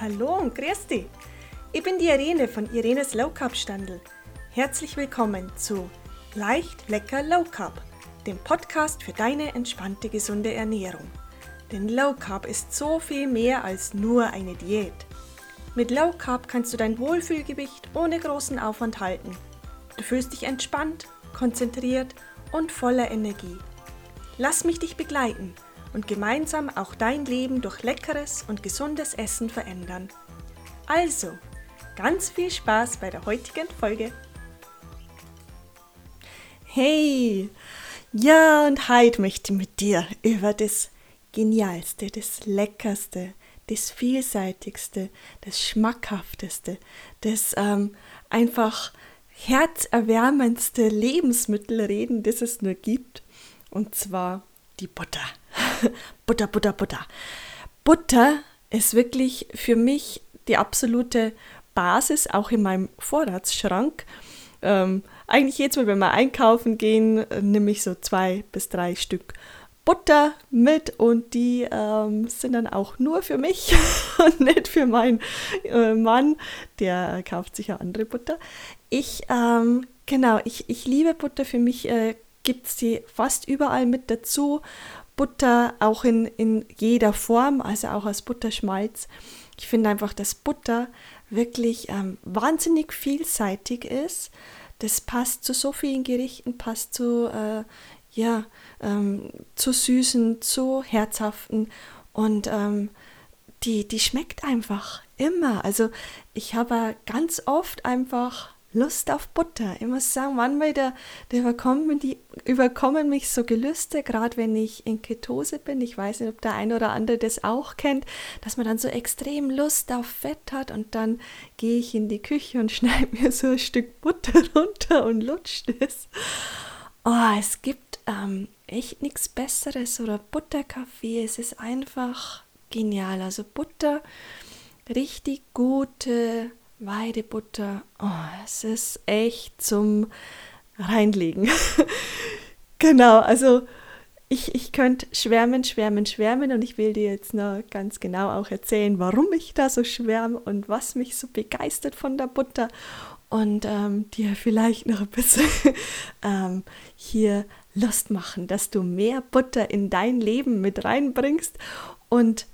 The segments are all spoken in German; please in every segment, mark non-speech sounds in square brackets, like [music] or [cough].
Hallo und grüß dich. Ich bin die Irene von Irenes Low Carb Standel. Herzlich willkommen zu Leicht, lecker Low Carb, dem Podcast für deine entspannte, gesunde Ernährung. Denn Low Carb ist so viel mehr als nur eine Diät. Mit Low Carb kannst du dein Wohlfühlgewicht ohne großen Aufwand halten. Du fühlst dich entspannt, konzentriert und voller Energie. Lass mich dich begleiten – und gemeinsam auch dein Leben durch leckeres und gesundes Essen verändern. Also, ganz viel Spaß bei der heutigen Folge. Hey, ja und heute möchte ich mit dir über das Genialste, das Leckerste, das Vielseitigste, das Schmackhafteste, das ähm, einfach herzerwärmendste Lebensmittel reden, das es nur gibt. Und zwar die Butter. [laughs] Butter, Butter, Butter. Butter ist wirklich für mich die absolute Basis, auch in meinem Vorratsschrank. Ähm, eigentlich jetzt, wenn wir einkaufen gehen, nehme ich so zwei bis drei Stück Butter mit und die ähm, sind dann auch nur für mich [laughs] und nicht für meinen äh, Mann. Der kauft sich ja andere Butter. Ich, ähm, genau, ich, ich liebe Butter. Für mich äh, gibt es die fast überall mit dazu. Butter auch in, in jeder Form, also auch als Butterschmalz. Ich finde einfach, dass Butter wirklich ähm, wahnsinnig vielseitig ist. Das passt zu so vielen Gerichten, passt zu, äh, ja, ähm, zu süßen, zu herzhaften und ähm, die, die schmeckt einfach immer. Also ich habe ganz oft einfach Lust auf Butter. Ich muss sagen, manchmal da, da überkommen, die, überkommen mich so Gelüste, gerade wenn ich in Ketose bin. Ich weiß nicht, ob der eine oder andere das auch kennt, dass man dann so extrem Lust auf Fett hat und dann gehe ich in die Küche und [laughs] schneide mir so ein Stück Butter runter und lutscht es. Oh, es gibt ähm, echt nichts Besseres oder Butterkaffee. Es ist einfach genial. Also Butter, richtig gute Weidebutter, oh, es ist echt zum Reinlegen. [laughs] genau, also ich, ich könnte schwärmen, schwärmen, schwärmen und ich will dir jetzt noch ganz genau auch erzählen, warum ich da so schwärme und was mich so begeistert von der Butter und ähm, dir vielleicht noch ein bisschen [laughs] ähm, hier Lust machen, dass du mehr Butter in dein Leben mit reinbringst und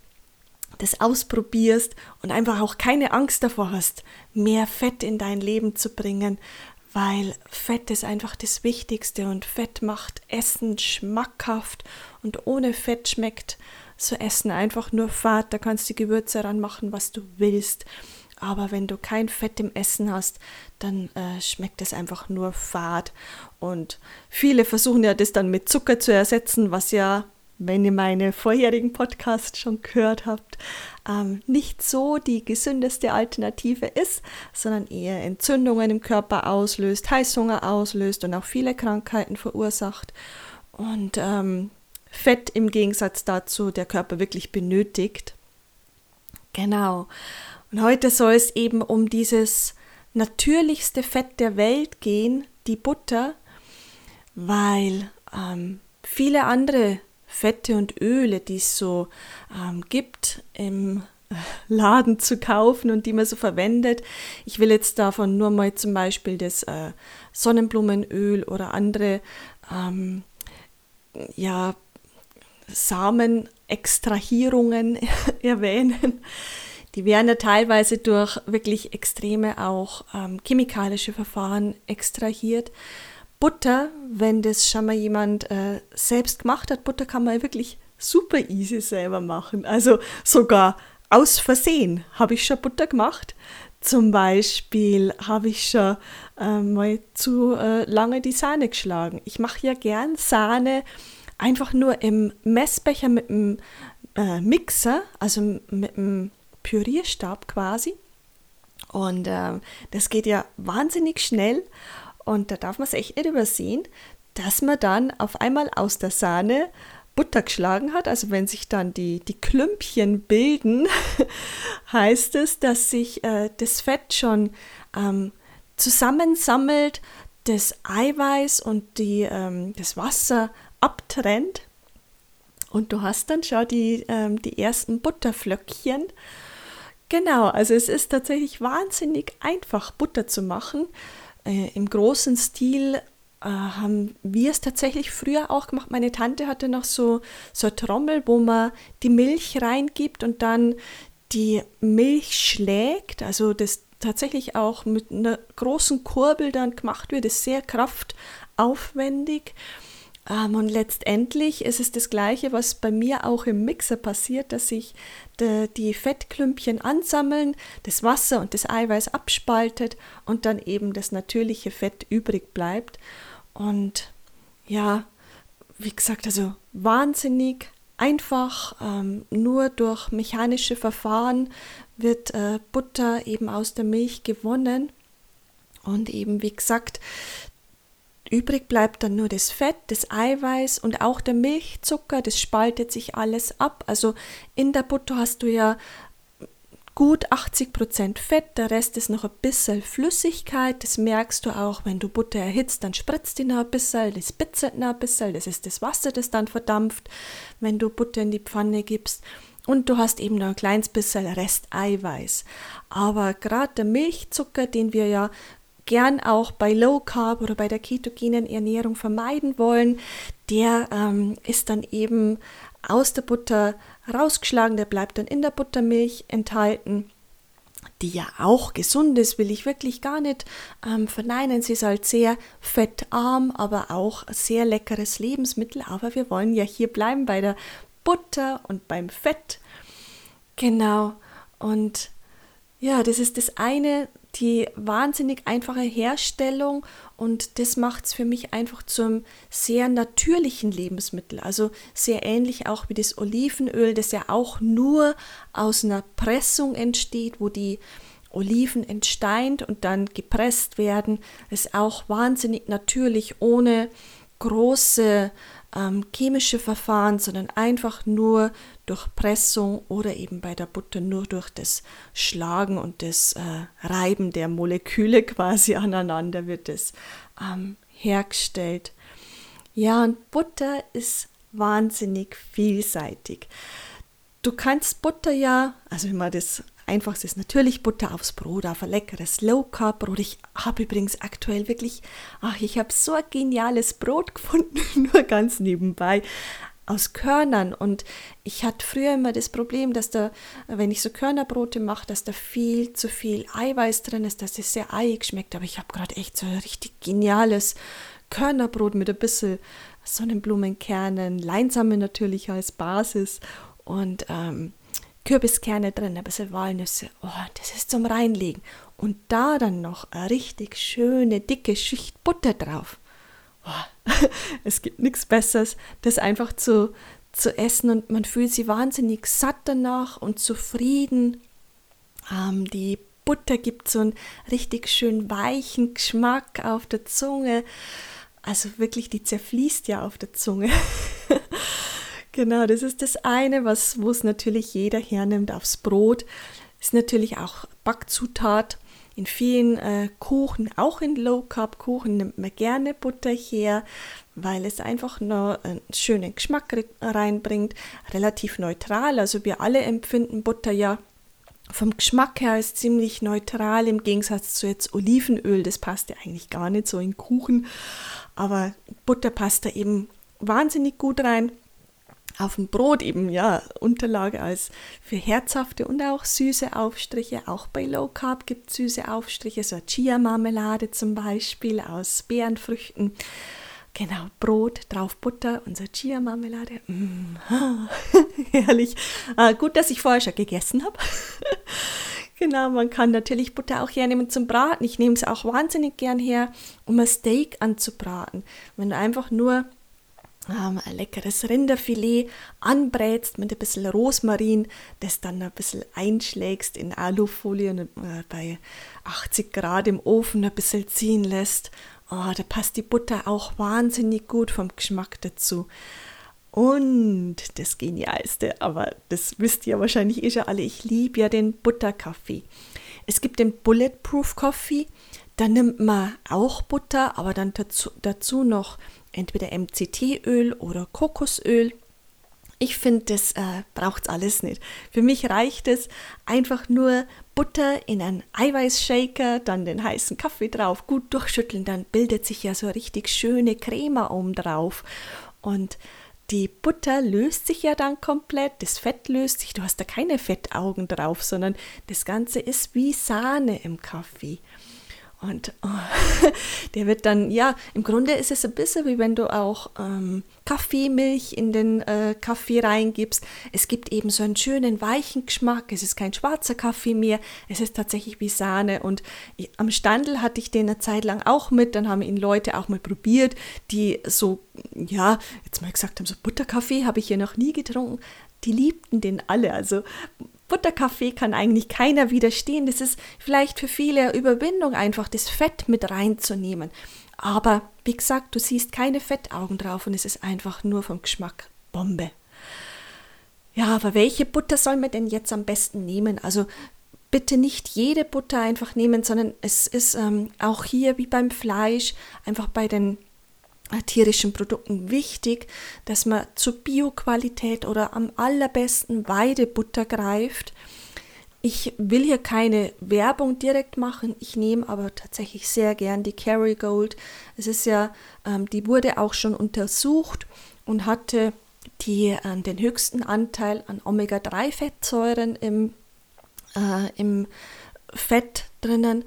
das ausprobierst und einfach auch keine Angst davor hast, mehr Fett in dein Leben zu bringen, weil Fett ist einfach das Wichtigste und Fett macht Essen schmackhaft und ohne Fett schmeckt so Essen einfach nur fad. Da kannst du Gewürze ranmachen, was du willst. Aber wenn du kein Fett im Essen hast, dann äh, schmeckt es einfach nur fad. Und viele versuchen ja das dann mit Zucker zu ersetzen, was ja wenn ihr meine vorherigen Podcasts schon gehört habt, ähm, nicht so die gesündeste Alternative ist, sondern eher Entzündungen im Körper auslöst, Heißhunger auslöst und auch viele Krankheiten verursacht. Und ähm, Fett im Gegensatz dazu der Körper wirklich benötigt. Genau. Und heute soll es eben um dieses natürlichste Fett der Welt gehen, die Butter, weil ähm, viele andere Fette und Öle, die es so ähm, gibt im [laughs] Laden zu kaufen und die man so verwendet. Ich will jetzt davon nur mal zum Beispiel das äh, Sonnenblumenöl oder andere ähm, ja, Samenextrahierungen [laughs] erwähnen. Die werden ja teilweise durch wirklich extreme auch ähm, chemikalische Verfahren extrahiert. Butter, wenn das schon mal jemand äh, selbst gemacht hat, Butter kann man wirklich super easy selber machen. Also sogar aus Versehen habe ich schon Butter gemacht. Zum Beispiel habe ich schon äh, mal zu äh, lange die Sahne geschlagen. Ich mache ja gern Sahne einfach nur im Messbecher mit dem äh, Mixer, also mit dem Pürierstab quasi. Und äh, das geht ja wahnsinnig schnell. Und da darf man es echt nicht übersehen, dass man dann auf einmal aus der Sahne Butter geschlagen hat. Also wenn sich dann die, die Klümpchen bilden, [laughs] heißt es, dass sich äh, das Fett schon ähm, zusammensammelt, das Eiweiß und die, ähm, das Wasser abtrennt. Und du hast dann schon die, ähm, die ersten Butterflöckchen Genau, also es ist tatsächlich wahnsinnig einfach, Butter zu machen. Äh, Im großen Stil äh, haben wir es tatsächlich früher auch gemacht. Meine Tante hatte noch so, so eine Trommel, wo man die Milch reingibt und dann die Milch schlägt, also das tatsächlich auch mit einer großen Kurbel dann gemacht wird, ist sehr kraftaufwendig. Ähm, und letztendlich ist es das Gleiche, was bei mir auch im Mixer passiert, dass sich die Fettklümpchen ansammeln, das Wasser und das Eiweiß abspaltet und dann eben das natürliche Fett übrig bleibt. Und ja, wie gesagt, also wahnsinnig einfach, ähm, nur durch mechanische Verfahren wird äh, Butter eben aus der Milch gewonnen. Und eben, wie gesagt, übrig bleibt dann nur das Fett, das Eiweiß und auch der Milchzucker, das spaltet sich alles ab. Also in der Butter hast du ja gut 80% Fett, der Rest ist noch ein bisschen Flüssigkeit. Das merkst du auch, wenn du Butter erhitzt, dann spritzt die noch ein bisschen, das bitzelt noch ein bisschen, das ist das Wasser, das dann verdampft, wenn du Butter in die Pfanne gibst. Und du hast eben noch ein kleines bisschen Rest Eiweiß. Aber gerade der Milchzucker, den wir ja gern auch bei Low Carb oder bei der ketogenen Ernährung vermeiden wollen, der ähm, ist dann eben aus der Butter rausgeschlagen, der bleibt dann in der Buttermilch enthalten, die ja auch gesund ist, will ich wirklich gar nicht ähm, verneinen. Sie ist halt sehr fettarm, aber auch sehr leckeres Lebensmittel. Aber wir wollen ja hier bleiben bei der Butter und beim Fett. Genau. Und ja, das ist das eine, die wahnsinnig einfache Herstellung und das macht es für mich einfach zum sehr natürlichen Lebensmittel. Also sehr ähnlich auch wie das Olivenöl, das ja auch nur aus einer Pressung entsteht, wo die Oliven entsteint und dann gepresst werden. Das ist auch wahnsinnig natürlich, ohne große ähm, chemische Verfahren, sondern einfach nur durch Pressung oder eben bei der Butter nur durch das Schlagen und das äh, Reiben der Moleküle [laughs] quasi aneinander wird es ähm, hergestellt. Ja, und Butter ist wahnsinnig vielseitig. Du kannst Butter ja, also wenn man das Einfachste ist natürlich Butter aufs Brot, auf ein leckeres Low Carb Brot. Ich habe übrigens aktuell wirklich, ach, ich habe so ein geniales Brot [laughs] gefunden, nur ganz nebenbei aus Körnern. Und ich hatte früher immer das Problem, dass da, wenn ich so Körnerbrote mache, dass da viel zu viel Eiweiß drin ist, dass es sehr eiig schmeckt, aber ich habe gerade echt so ein richtig geniales Körnerbrot mit ein bisschen Sonnenblumenkernen, Leinsamen natürlich als Basis. Und ähm, Kürbiskerne drin, ein bisschen Walnüsse. Oh, das ist zum Reinlegen. Und da dann noch eine richtig schöne, dicke Schicht Butter drauf. Oh, [laughs] es gibt nichts Besseres, das einfach zu, zu essen und man fühlt sich wahnsinnig satt danach und zufrieden. Ähm, die Butter gibt so einen richtig schön weichen Geschmack auf der Zunge. Also wirklich, die zerfließt ja auf der Zunge. [laughs] Genau, das ist das eine, was wo es natürlich jeder hernimmt aufs Brot. Ist natürlich auch Backzutat. In vielen äh, Kuchen, auch in Low Carb Kuchen, nimmt man gerne Butter her, weil es einfach nur einen schönen Geschmack reinbringt. Relativ neutral. Also wir alle empfinden Butter ja vom Geschmack her als ziemlich neutral im Gegensatz zu jetzt Olivenöl. Das passt ja eigentlich gar nicht so in Kuchen. Aber Butter passt da eben wahnsinnig gut rein auf dem Brot eben ja Unterlage als für herzhafte und auch süße Aufstriche. Auch bei Low Carb gibt es süße Aufstriche, so Chia-Marmelade zum Beispiel aus Beerenfrüchten. Genau, Brot, drauf Butter, unser Chia-Marmelade. Mm, [laughs] herrlich. Äh, gut, dass ich vorher schon gegessen habe. [laughs] genau, man kann natürlich Butter auch hernehmen zum Braten. Ich nehme es auch wahnsinnig gern her, um ein Steak anzubraten. Wenn du einfach nur ähm, ein leckeres Rinderfilet anbrätst mit ein bisschen Rosmarin, das dann ein bisschen einschlägst in Alufolie und äh, bei 80 Grad im Ofen ein bisschen ziehen lässt. Oh, da passt die Butter auch wahnsinnig gut vom Geschmack dazu. Und das Genialste, aber das wisst ihr wahrscheinlich eh schon alle, ich liebe ja den Butterkaffee. Es gibt den Bulletproof Coffee, da nimmt man auch Butter, aber dann dazu, dazu noch entweder MCT-Öl oder Kokosöl. Ich finde, das äh, braucht es alles nicht. Für mich reicht es einfach nur Butter in einen Eiweißshaker, dann den heißen Kaffee drauf, gut durchschütteln, dann bildet sich ja so richtig schöne Creme oben drauf. Und die Butter löst sich ja dann komplett, das Fett löst sich, du hast da keine Fettaugen drauf, sondern das Ganze ist wie Sahne im Kaffee. Und oh, [laughs] der wird dann, ja, im Grunde ist es ein bisschen wie wenn du auch ähm, Kaffeemilch in den äh, Kaffee reingibst. Es gibt eben so einen schönen weichen Geschmack. Es ist kein schwarzer Kaffee mehr. Es ist tatsächlich wie Sahne. Und ich, am Standel hatte ich den eine Zeit lang auch mit. Dann haben ihn Leute auch mal probiert, die so, ja, jetzt mal gesagt haben, so Butterkaffee habe ich hier noch nie getrunken. Die liebten den alle. Also Butterkaffee kann eigentlich keiner widerstehen. Das ist vielleicht für viele Überwindung, einfach das Fett mit reinzunehmen. Aber wie gesagt, du siehst keine Fettaugen drauf und es ist einfach nur vom Geschmack Bombe. Ja, aber welche Butter soll man denn jetzt am besten nehmen? Also bitte nicht jede Butter einfach nehmen, sondern es ist ähm, auch hier wie beim Fleisch, einfach bei den tierischen Produkten wichtig, dass man zur Bioqualität oder am allerbesten Weidebutter greift. Ich will hier keine Werbung direkt machen, ich nehme aber tatsächlich sehr gern die Kerrygold. Es ist ja, ähm, die wurde auch schon untersucht und hatte die, äh, den höchsten Anteil an Omega-3-Fettsäuren im, äh, im Fett drinnen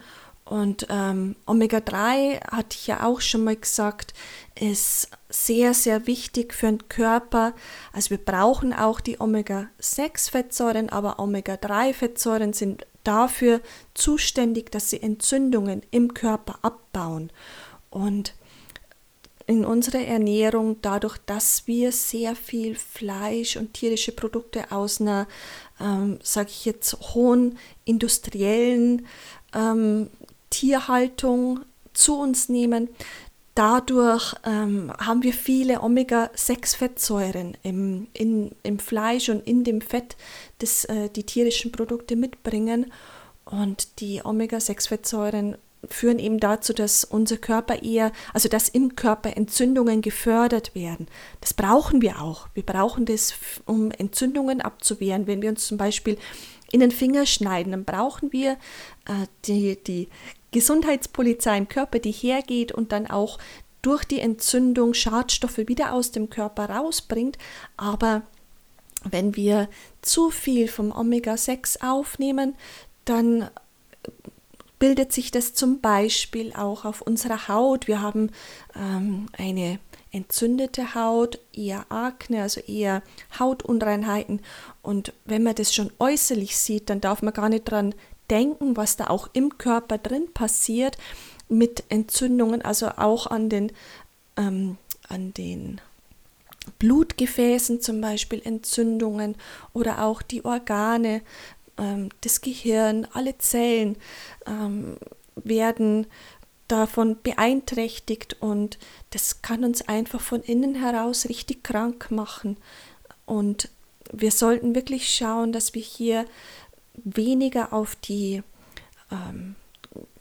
und ähm, Omega-3, hatte ich ja auch schon mal gesagt, ist sehr, sehr wichtig für den Körper. Also wir brauchen auch die Omega-6-Fettsäuren, aber Omega-3-Fettsäuren sind dafür zuständig, dass sie Entzündungen im Körper abbauen. Und in unserer Ernährung, dadurch, dass wir sehr viel Fleisch und tierische Produkte aus einer, ähm, sage ich jetzt, hohen industriellen ähm, Tierhaltung zu uns nehmen. Dadurch ähm, haben wir viele Omega-6-Fettsäuren im, in, im Fleisch und in dem Fett, das äh, die tierischen Produkte mitbringen. Und die Omega-6-Fettsäuren führen eben dazu, dass unser Körper eher, also dass im Körper Entzündungen gefördert werden. Das brauchen wir auch. Wir brauchen das, um Entzündungen abzuwehren. Wenn wir uns zum Beispiel in den Finger schneiden, dann brauchen wir äh, die, die Gesundheitspolizei im Körper, die hergeht und dann auch durch die Entzündung Schadstoffe wieder aus dem Körper rausbringt. Aber wenn wir zu viel vom Omega-6 aufnehmen, dann bildet sich das zum Beispiel auch auf unserer Haut. Wir haben ähm, eine entzündete Haut, eher Akne, also eher Hautunreinheiten. Und wenn man das schon äußerlich sieht, dann darf man gar nicht dran denken, was da auch im Körper drin passiert mit Entzündungen, also auch an den, ähm, an den Blutgefäßen zum Beispiel Entzündungen oder auch die Organe, ähm, das Gehirn, alle Zellen ähm, werden davon beeinträchtigt und das kann uns einfach von innen heraus richtig krank machen. Und wir sollten wirklich schauen, dass wir hier weniger auf die, ähm,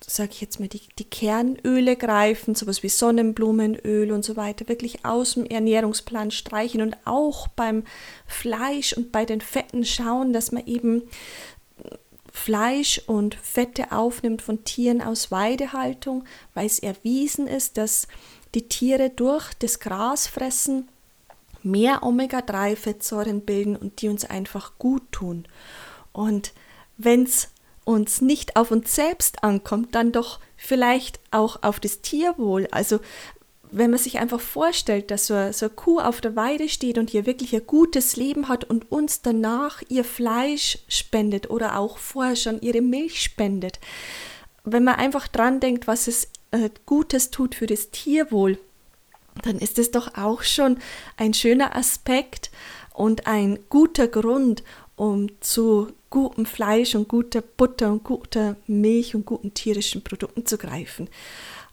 sage ich jetzt mal, die, die Kernöle greifen, sowas wie Sonnenblumenöl und so weiter, wirklich aus dem Ernährungsplan streichen und auch beim Fleisch und bei den Fetten schauen, dass man eben Fleisch und Fette aufnimmt von Tieren aus Weidehaltung, weil es erwiesen ist, dass die Tiere durch das Grasfressen mehr Omega-3-Fettsäuren bilden und die uns einfach gut tun. Und wenn es uns nicht auf uns selbst ankommt, dann doch vielleicht auch auf das Tierwohl. Also wenn man sich einfach vorstellt, dass so, so eine Kuh auf der Weide steht und hier wirklich ein gutes Leben hat und uns danach ihr Fleisch spendet oder auch vorher schon ihre Milch spendet, wenn man einfach dran denkt, was es äh, Gutes tut für das Tierwohl, dann ist es doch auch schon ein schöner Aspekt und ein guter Grund, um zu gutem Fleisch und guter Butter und guter Milch und guten tierischen Produkten zu greifen.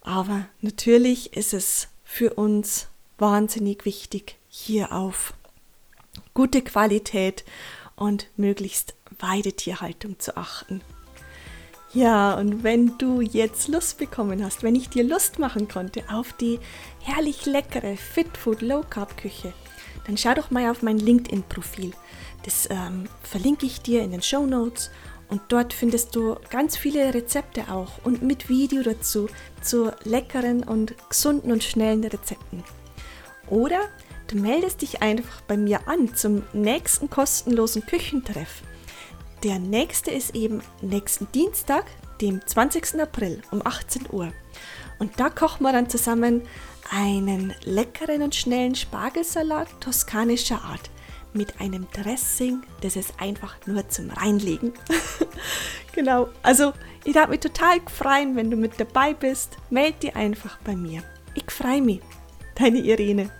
Aber natürlich ist es für uns wahnsinnig wichtig, hier auf gute Qualität und möglichst Weidetierhaltung zu achten. Ja, und wenn du jetzt Lust bekommen hast, wenn ich dir Lust machen konnte auf die herrlich leckere Fit Food Low Carb Küche, dann schau doch mal auf mein LinkedIn-Profil. Das ähm, verlinke ich dir in den Show Notes und dort findest du ganz viele Rezepte auch und mit Video dazu zu leckeren und gesunden und schnellen Rezepten. Oder du meldest dich einfach bei mir an zum nächsten kostenlosen Küchentreff. Der nächste ist eben nächsten Dienstag, dem 20. April um 18 Uhr. Und da kochen wir dann zusammen einen leckeren und schnellen Spargelsalat toskanischer Art mit einem Dressing, das ist einfach nur zum Reinlegen. [laughs] genau, also ich darf mich total freuen, wenn du mit dabei bist. Meld dich einfach bei mir. Ich freue mich. Deine Irene.